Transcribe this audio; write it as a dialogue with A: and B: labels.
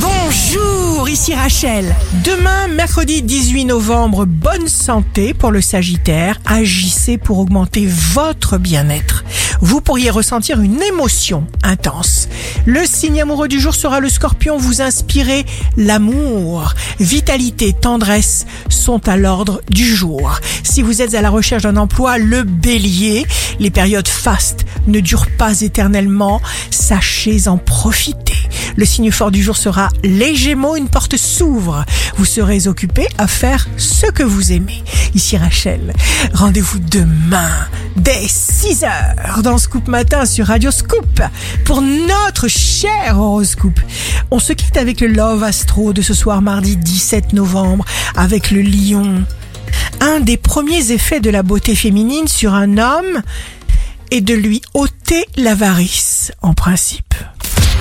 A: Bonjour, ici Rachel. Demain, mercredi 18 novembre, bonne santé pour le Sagittaire. Agissez pour augmenter votre bien-être. Vous pourriez ressentir une émotion intense. Le signe amoureux du jour sera le Scorpion. Vous inspirez l'amour, vitalité, tendresse sont à l'ordre du jour. Si vous êtes à la recherche d'un emploi, le Bélier, les périodes fastes ne durent pas éternellement. Sachez en profiter. Le signe fort du jour sera les Gémeaux, une porte s'ouvre. Vous serez occupé à faire ce que vous aimez. Ici Rachel, rendez-vous demain dès 6 heures dans Scoop Matin sur Radio Scoop pour notre cher horoscope. On se quitte avec le Love Astro de ce soir mardi 17 novembre avec le lion. Un des premiers effets de la beauté féminine sur un homme est de lui ôter l'avarice en principe.